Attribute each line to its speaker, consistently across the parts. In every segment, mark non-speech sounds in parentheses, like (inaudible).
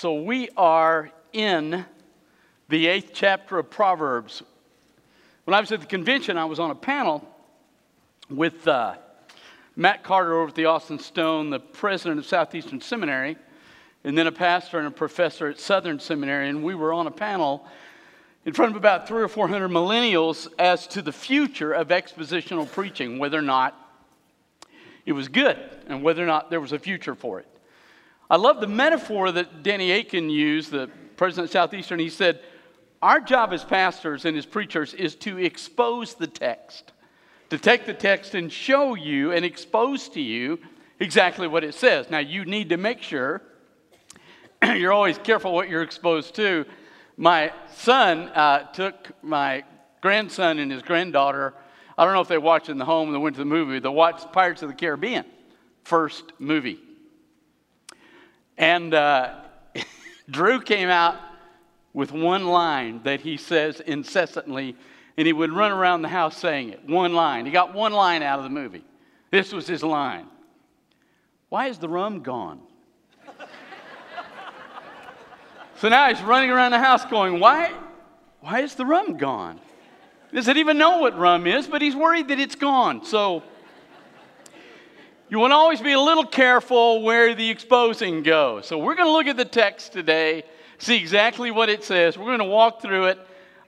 Speaker 1: So we are in the eighth chapter of Proverbs. When I was at the convention, I was on a panel with uh, Matt Carter over at the Austin Stone, the president of Southeastern Seminary, and then a pastor and a professor at Southern Seminary. And we were on a panel in front of about three or four hundred millennials as to the future of expositional preaching, whether or not it was good and whether or not there was a future for it. I love the metaphor that Danny Akin used, the president of Southeastern. He said, Our job as pastors and as preachers is to expose the text, to take the text and show you and expose to you exactly what it says. Now, you need to make sure (clears throat) you're always careful what you're exposed to. My son uh, took my grandson and his granddaughter. I don't know if they watched in the home they went to the movie. They watched Pirates of the Caribbean, first movie. And uh, (laughs) Drew came out with one line that he says incessantly, and he would run around the house saying it. One line. He got one line out of the movie. This was his line Why is the rum gone? (laughs) so now he's running around the house going, Why, why is the rum gone? He doesn't even know what rum is, but he's worried that it's gone. So you want to always be a little careful where the exposing goes. So we're going to look at the text today, see exactly what it says. We're going to walk through it.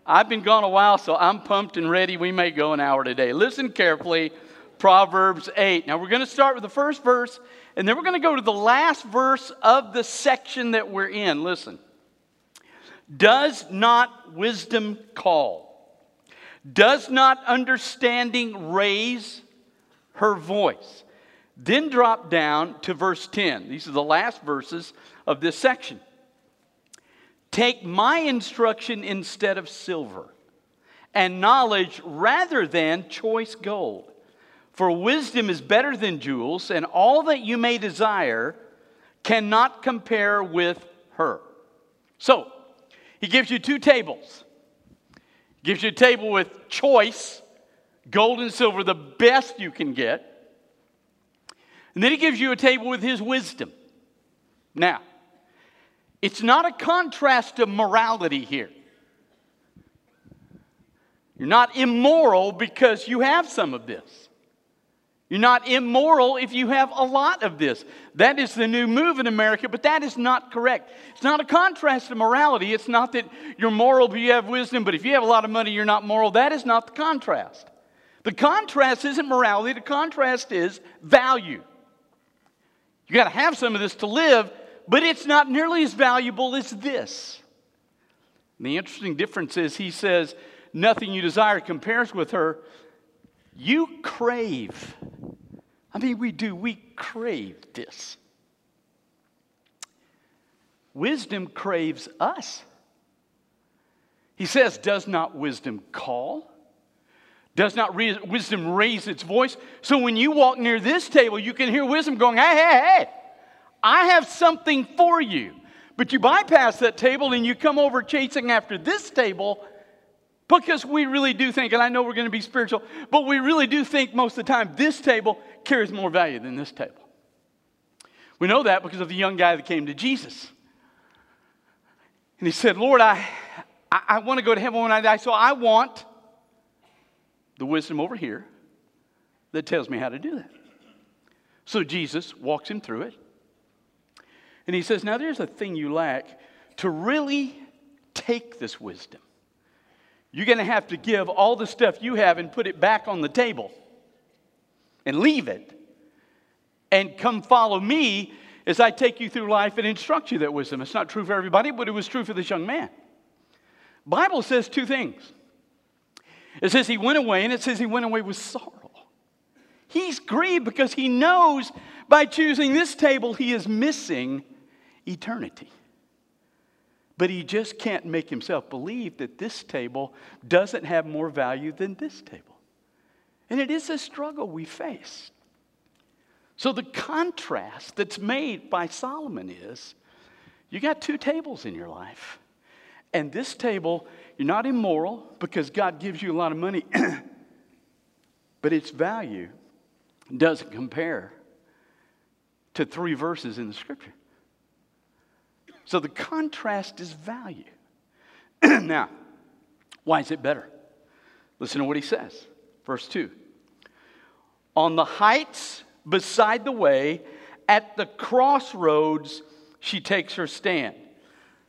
Speaker 1: I've been gone a while, so I'm pumped and ready. We may go an hour today. Listen carefully. Proverbs 8. Now we're going to start with the first verse, and then we're going to go to the last verse of the section that we're in. Listen. Does not wisdom call? Does not understanding raise her voice? Then drop down to verse 10. These are the last verses of this section. Take my instruction instead of silver, and knowledge rather than choice gold. For wisdom is better than jewels, and all that you may desire cannot compare with her. So, he gives you two tables. He gives you a table with choice, gold and silver, the best you can get and then he gives you a table with his wisdom. Now, it's not a contrast of morality here. You're not immoral because you have some of this. You're not immoral if you have a lot of this. That is the new move in America, but that is not correct. It's not a contrast to morality. It's not that you're moral but you have wisdom, but if you have a lot of money, you're not moral. That is not the contrast. The contrast isn't morality, the contrast is value. You got to have some of this to live, but it's not nearly as valuable as this. And the interesting difference is he says, Nothing you desire compares with her. You crave. I mean, we do, we crave this. Wisdom craves us. He says, Does not wisdom call? Does not re- wisdom raise its voice? So when you walk near this table, you can hear wisdom going, hey, hey, hey, I have something for you. But you bypass that table and you come over chasing after this table because we really do think, and I know we're going to be spiritual, but we really do think most of the time this table carries more value than this table. We know that because of the young guy that came to Jesus. And he said, Lord, I, I, I want to go to heaven when I die, so I want the wisdom over here that tells me how to do that. So Jesus walks him through it. And he says, Now there's a thing you lack to really take this wisdom. You're going to have to give all the stuff you have and put it back on the table and leave it and come follow me as I take you through life and instruct you that wisdom. It's not true for everybody, but it was true for this young man. Bible says two things. It says he went away, and it says he went away with sorrow. He's grieved because he knows by choosing this table he is missing eternity. But he just can't make himself believe that this table doesn't have more value than this table. And it is a struggle we face. So the contrast that's made by Solomon is you got two tables in your life. And this table you're not immoral because God gives you a lot of money, (clears throat) but its value doesn't compare to three verses in the scripture. So the contrast is value. (clears throat) now, why is it better? Listen to what he says. Verse 2 On the heights beside the way, at the crossroads, she takes her stand.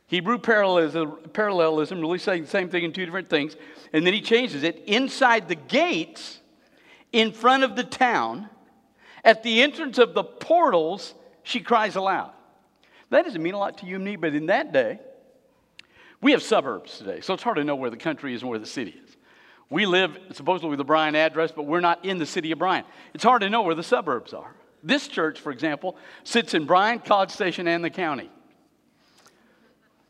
Speaker 1: Hebrew parallelism, parallelism, really saying the same thing in two different things. And then he changes it. Inside the gates, in front of the town, at the entrance of the portals, she cries aloud. That doesn't mean a lot to you and me, but in that day, we have suburbs today, so it's hard to know where the country is and where the city is. We live supposedly with the Bryan address, but we're not in the city of Bryan. It's hard to know where the suburbs are. This church, for example, sits in Bryan, College Station, and the county,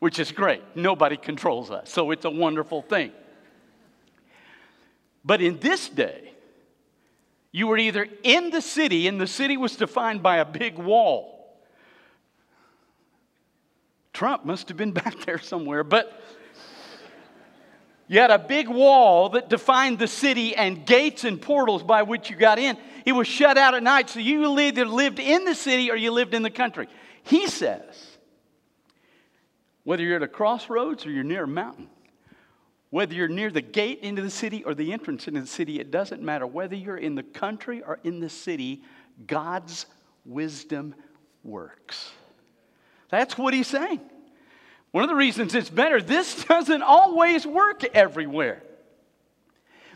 Speaker 1: which is great. Nobody controls us, so it's a wonderful thing. But in this day, you were either in the city, and the city was defined by a big wall. Trump must have been (laughs) back there somewhere, but you had a big wall that defined the city and gates and portals by which you got in. It was shut out at night, so you either lived in the city or you lived in the country. He says, whether you're at a crossroads or you're near a mountain, whether you're near the gate into the city or the entrance into the city, it doesn't matter. Whether you're in the country or in the city, God's wisdom works. That's what he's saying. One of the reasons it's better, this (laughs) doesn't always work everywhere.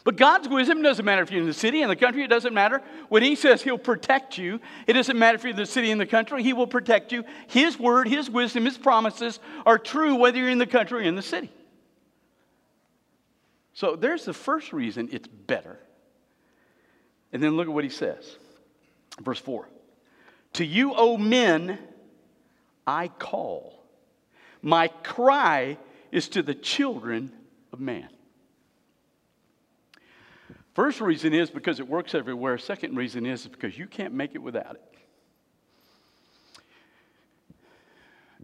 Speaker 1: But God's wisdom doesn't matter if you're in the city, in the country, it doesn't matter. When He says He'll protect you, it doesn't matter if you're in the city, in the country, He will protect you. His word, His wisdom, His promises are true whether you're in the country or in the city. So there's the first reason it's better. And then look at what He says. Verse 4 To you, O men, I call. My cry is to the children of man. First reason is because it works everywhere. Second reason is because you can't make it without it.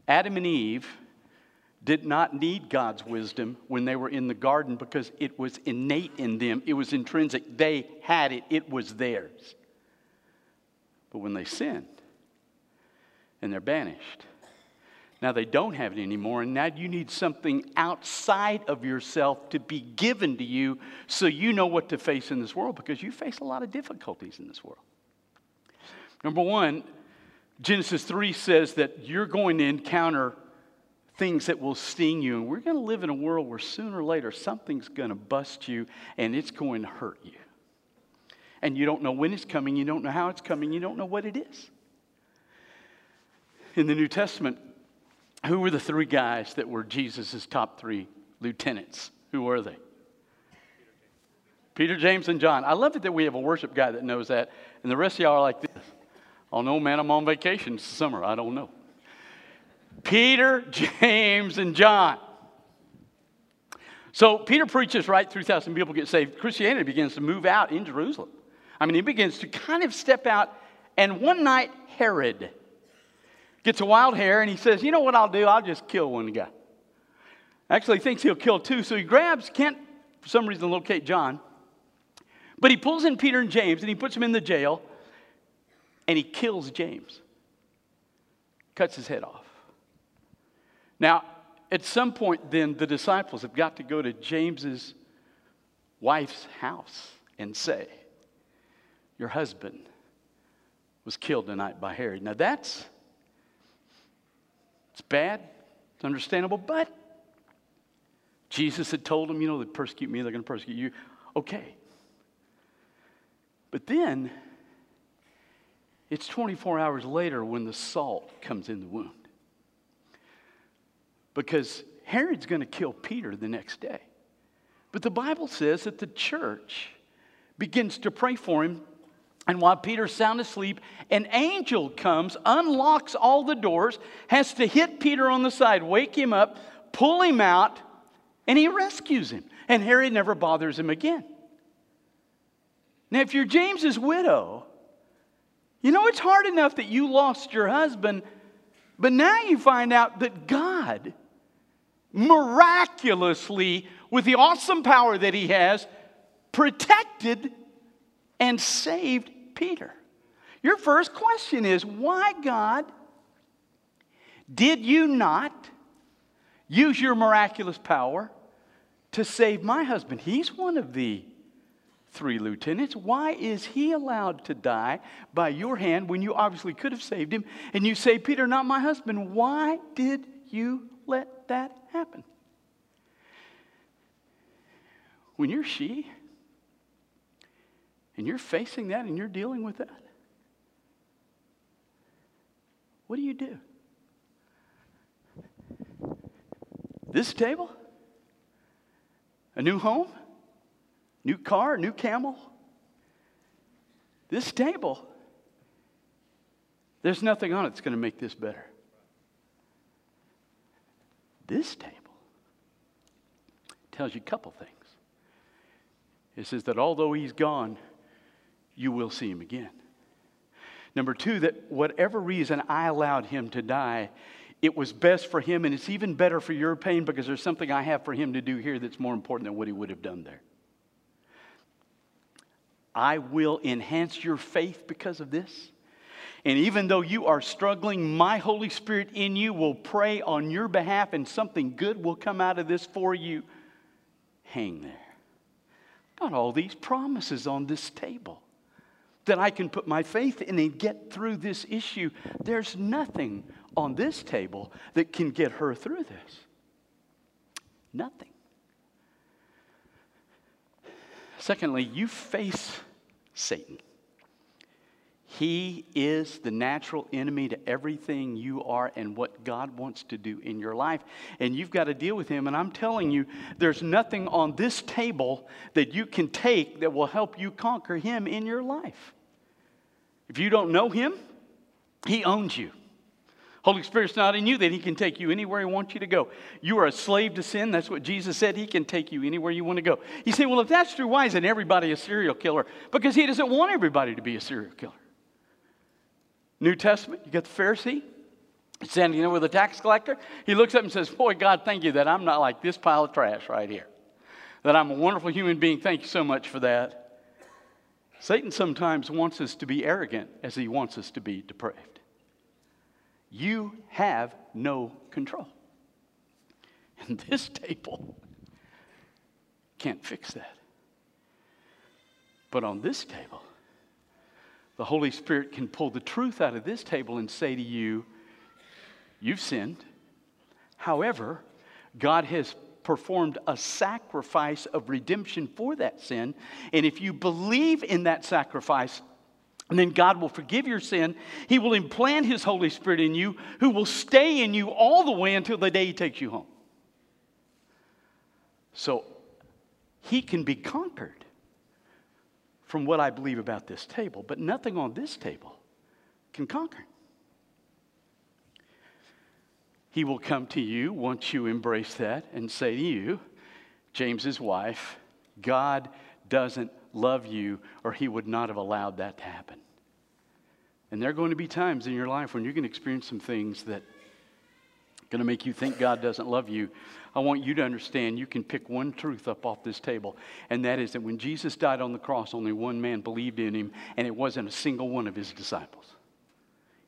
Speaker 1: Adam and Eve did not need God's wisdom when they were in the garden because it was innate in them, it was intrinsic. They had it, it was theirs. But when they sinned and they're banished, now they don't have it anymore, and now you need something outside of yourself to be given to you so you know what to face in this world because you face a lot of difficulties in this world. Number one, Genesis 3 says that you're going to encounter things that will sting you, and we're going to live in a world where sooner or later something's going to bust you and it's going to hurt you. And you don't know when it's coming, you don't know how it's coming, you don't know what it is. In the New Testament, who were the three guys that were Jesus' top three lieutenants? Who were they? Peter, James, and John. I love it that we have a worship guy that knows that, and the rest of y'all are like this. Oh no, man, I'm on vacation this summer. I don't know. Peter, James, and John. So Peter preaches right, 3,000 people get saved. Christianity begins to move out in Jerusalem. I mean, he begins to kind of step out, and one night, Herod gets a wild hair and he says, You know what I'll do? I'll just kill one guy. Actually, thinks he'll kill two, so he grabs, can't for some reason locate John, but he pulls in Peter and James and he puts them in the jail and he kills James, cuts his head off. Now, at some point, then the disciples have got to go to James's wife's house and say, Your husband was killed tonight by Herod. Now, that's it's bad, it's understandable, but Jesus had told them, you know, they persecute me, they're going to persecute you. Okay. But then, it's 24 hours later when the salt comes in the wound. Because Herod's going to kill Peter the next day. But the Bible says that the church begins to pray for him and while Peter's sound asleep, an angel comes, unlocks all the doors, has to hit Peter on the side, wake him up, pull him out, and he rescues him. And Herod never bothers him again. Now, if you're James's widow, you know it's hard enough that you lost your husband, but now you find out that God miraculously, with the awesome power that he has, protected and saved Peter. Your first question is why, God, Did you not use your miraculous power to save my husband? He's one of the three lieutenants. Why is he allowed to die by your hand when you obviously could have saved him? And you say, Peter, not my husband. Why did you let that happen? When you're she, and you're facing that and you're dealing with that, what do you do? This table? A new home? New car? New camel? This table, there's nothing on it that's going to make this better. This table tells you a couple things. It says that although he's gone, you will see him again. Number two, that whatever reason I allowed him to die, it was best for him, and it's even better for your pain because there's something I have for him to do here that's more important than what he would have done there. I will enhance your faith because of this. And even though you are struggling, my Holy Spirit in you will pray on your behalf, and something good will come out of this for you. Hang there. Got all these promises on this table that I can put my faith in and get through this issue. There's nothing on this table that can get her through this. Nothing. Secondly, you face Satan. He is the natural enemy to everything you are and what God wants to do in your life. And you've got to deal with him. And I'm telling you, there's nothing on this table that you can take that will help you conquer him in your life. If you don't know him, he owns you. Holy Spirit's not in you, then He can take you anywhere He wants you to go. You are a slave to sin. That's what Jesus said. He can take you anywhere you want to go. You say, well, if that's true, why isn't everybody a serial killer? Because He doesn't want everybody to be a serial killer. New Testament, you got the Pharisee standing there with a tax collector. He looks up and says, Boy, God, thank you that I'm not like this pile of trash right here. That I'm a wonderful human being. Thank you so much for that. Satan sometimes wants us to be arrogant as he wants us to be depraved. You have no control. (laughs) And this table can't fix that. But on this table, the Holy Spirit can pull the truth out of this table and say to you, You've sinned. However, God has performed a sacrifice of redemption for that sin. And if you believe in that sacrifice, and then God will forgive your sin. He will implant His Holy Spirit in you, who will stay in you all the way until the day He takes you home. So He can be conquered from what I believe about this table, but nothing on this table can conquer. He will come to you once you embrace that and say to you, James's wife, God doesn't love you, or he would not have allowed that to happen. And there are going to be times in your life when you're going to experience some things that are going to make you think God doesn't love you. I want you to understand you can pick one truth up off this table, and that is that when Jesus died on the cross, only one man believed in him, and it wasn't a single one of his disciples.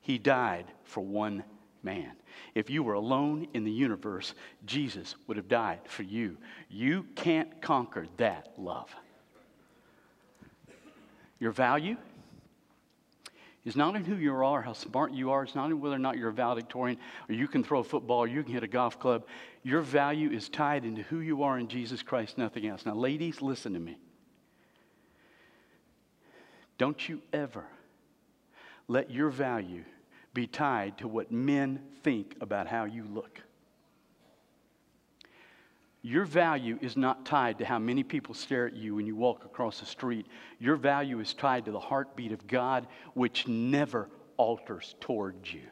Speaker 1: He died for one man. If you were alone in the universe, Jesus would have died for you. You can't conquer that love. Your value is not in who you are, how smart you are. It's not in whether or not you're a valedictorian or you can throw a football or you can hit a golf club. Your value is tied into who you are in Jesus Christ, nothing else. Now, ladies, listen to me. Don't you ever let your value be tied to what men think about how you look. Your value is not tied to how many people stare at you when you walk across the street. Your value is tied to the heartbeat of God, which never alters towards you.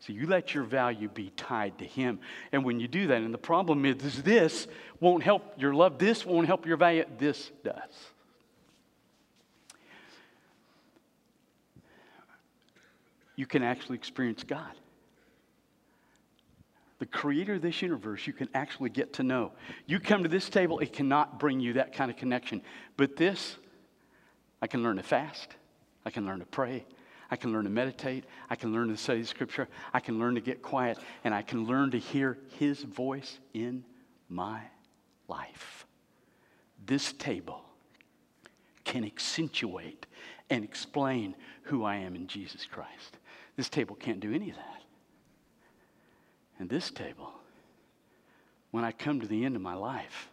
Speaker 1: So you let your value be tied to Him. And when you do that, and the problem is, is this won't help your love, this won't help your value, this does. You can actually experience God the creator of this universe, you can actually get to know. You come to this table, it cannot bring you that kind of connection. But this, I can learn to fast, I can learn to pray, I can learn to meditate. I can learn to study Scripture. I can learn to get quiet. And I can learn to hear His voice in my life. This table can accentuate and explain who I am in Jesus Christ. This table can't do any of that. And this table, when I come to the end of my life,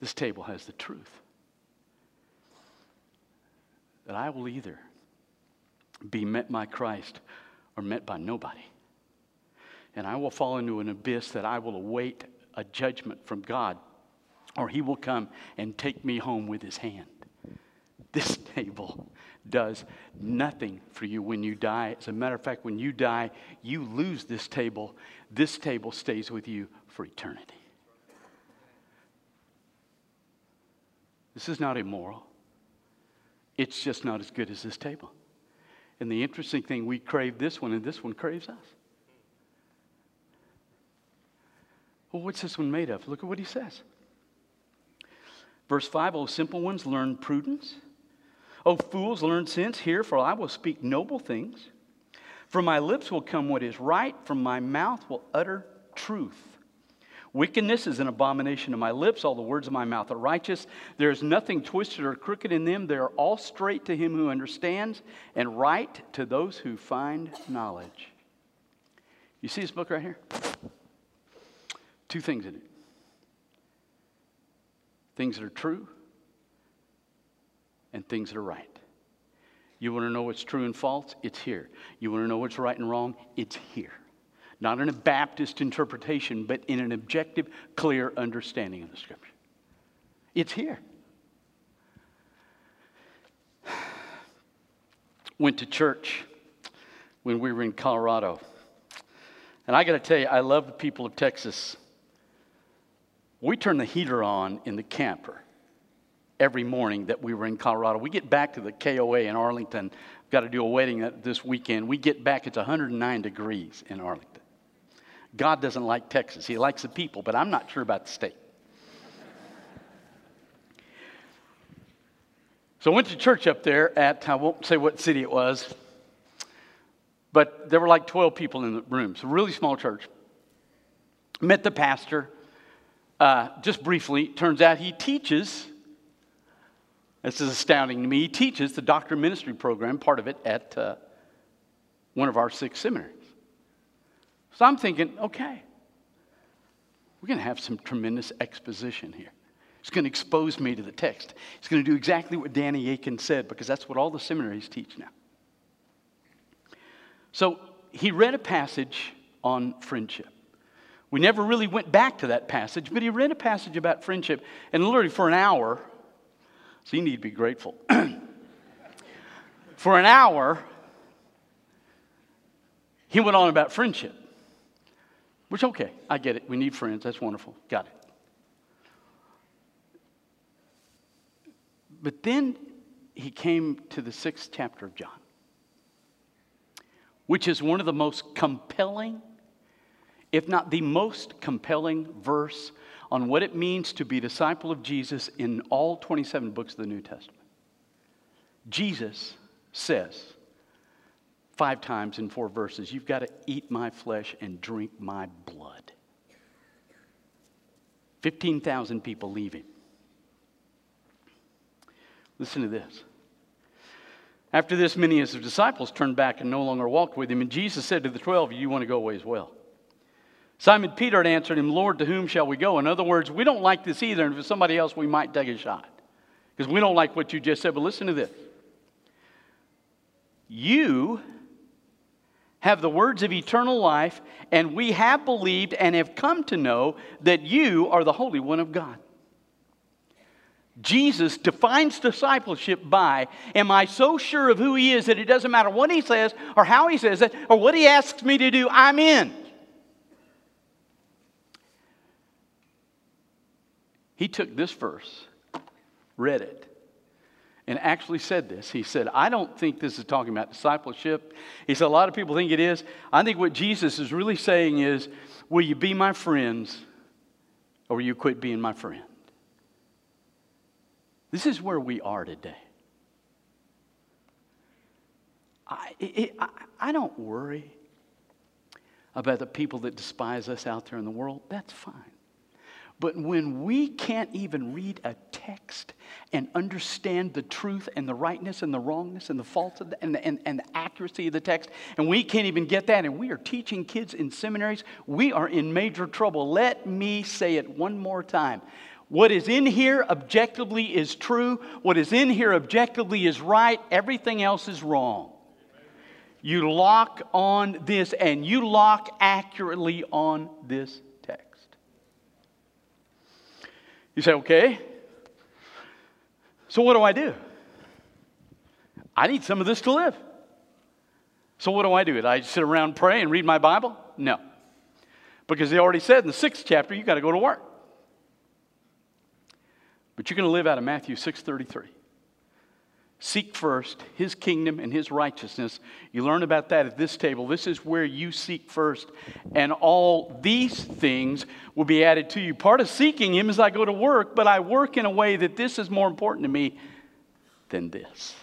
Speaker 1: this table has the truth that I will either be met by Christ or met by nobody. And I will fall into an abyss that I will await a judgment from God, or He will come and take me home with His hand. This table does nothing for you when you die. As a matter of fact, when you die, you lose this table. This table stays with you for eternity. This is not immoral. It's just not as good as this table. And the interesting thing, we crave this one, and this one craves us. Well, what's this one made of? Look at what he says. Verse 5 O simple ones, learn prudence. O fools, learn sense. Hear, for I will speak noble things. From my lips will come what is right, from my mouth will utter truth. Wickedness is an abomination to my lips. All the words of my mouth are righteous. There is nothing twisted or crooked in them. They are all straight to him who understands and right to those who find knowledge. You see this book right here? Two things in it things that are true and things that are right. You want to know what's true and false? It's here. You want to know what's right and wrong? It's here. Not in a Baptist interpretation, but in an objective, clear understanding of the Scripture. It's here. (sighs) Went to church when we were in Colorado. And I got to tell you, I love the people of Texas. We turn the heater on in the camper every morning that we were in Colorado. We get back to the KOA in Arlington. We've Got to do a wedding this weekend. We get back, it's 109 degrees in Arlington. God doesn't like Texas. He likes the people, but I'm not sure about the state. So I went to church up there at, I won't say what city it was, but there were like 12 people in the room. So, really small church. Met the pastor uh, just briefly. Turns out he teaches, this is astounding to me, he teaches the doctor ministry program, part of it, at uh, one of our six seminaries. So I'm thinking, okay, we're going to have some tremendous exposition here. It's going to expose me to the text. It's going to do exactly what Danny Akin said because that's what all the seminaries teach now. So he read a passage on friendship. We never really went back to that passage, but he read a passage about friendship, and literally for an hour, so you need to be grateful. (clears throat) for an hour, he went on about friendship. Which, okay, I get it. We need friends. That's wonderful. Got it. But then he came to the sixth chapter of John, which is one of the most compelling, if not the most compelling verse on what it means to be disciple of Jesus in all 27 books of the New Testament. Jesus says, five times in four verses. You've got to eat my flesh and drink my blood. 15,000 people leave him. Listen to this. After this, many of his disciples turned back and no longer walked with him. And Jesus said to the twelve, You want to go away as well. Simon Peter had answered him, Lord, to whom shall we go? In other words, we don't like this either. And if it's somebody else, we might take a shot. Because we don't like what you just said. But listen to this. You have the words of eternal life, and we have believed and have come to know that you are the Holy One of God. Jesus defines discipleship by Am I so sure of who He is that it doesn't matter what He says or how He says it or what He asks me to do, I'm in? He took this verse, read it, and actually said this. He said, I don't think this is talking about discipleship. He said, a lot of people think it is. I think what Jesus is really saying is, will you be my friends or will you quit being my friend? This is where we are today. I, it, I, I don't worry about the people that despise us out there in the world. That's fine. But when we can't even read a text and understand the truth and the rightness and the wrongness and the faults the, and, the, and, and the accuracy of the text, and we can't even get that, and we are teaching kids in seminaries, we are in major trouble. Let me say it one more time. What is in here objectively is true. What is in here objectively is right. Everything else is wrong. You lock on this, and you lock accurately on this You say, okay. So what do I do? I need some of this to live. So what do I do? Do I sit around pray and read my Bible? No. Because he already said in the sixth chapter, you got to go to work. But you're going to live out of Matthew 6:33. Seek first his kingdom and his righteousness. You learn about that at this table. This is where you seek first. And all these things will be added to you. Part of seeking him is I go to work, but I work in a way that this is more important to me than this.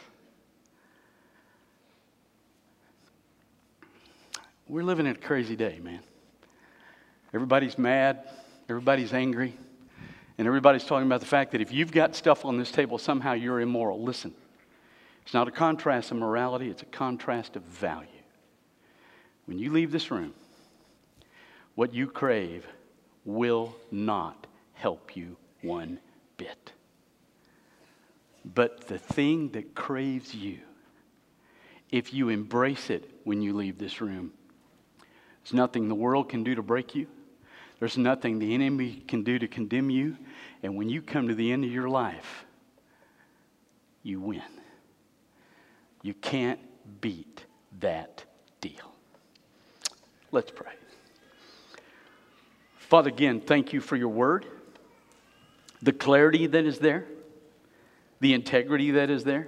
Speaker 1: We're living in a crazy day, man. Everybody's mad, everybody's angry, and everybody's talking about the fact that if you've got stuff on this table, somehow you're immoral. Listen. It's not a contrast of morality, it's a contrast of value. When you leave this room, what you crave will not help you one bit. But the thing that craves you, if you embrace it when you leave this room, there's nothing the world can do to break you. There's nothing the enemy can do to condemn you. And when you come to the end of your life, you win. You can't beat that deal. Let's pray. Father, again, thank you for your word, the clarity that is there, the integrity that is there.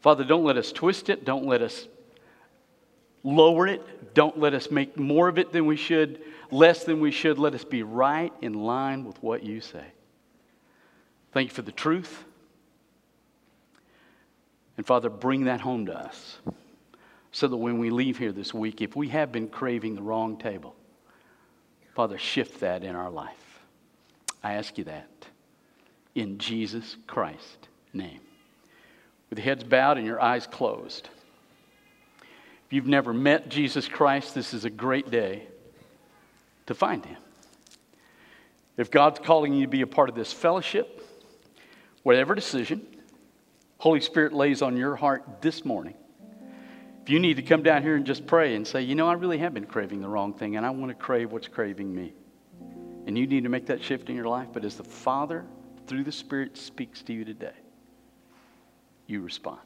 Speaker 1: Father, don't let us twist it. Don't let us lower it. Don't let us make more of it than we should, less than we should. Let us be right in line with what you say. Thank you for the truth. And Father, bring that home to us so that when we leave here this week, if we have been craving the wrong table, Father, shift that in our life. I ask you that in Jesus Christ's name. With heads bowed and your eyes closed. If you've never met Jesus Christ, this is a great day to find him. If God's calling you to be a part of this fellowship, whatever decision, Holy Spirit lays on your heart this morning, if you need to come down here and just pray and say, you know, I really have been craving the wrong thing and I want to crave what's craving me. And you need to make that shift in your life, but as the Father, through the Spirit, speaks to you today, you respond.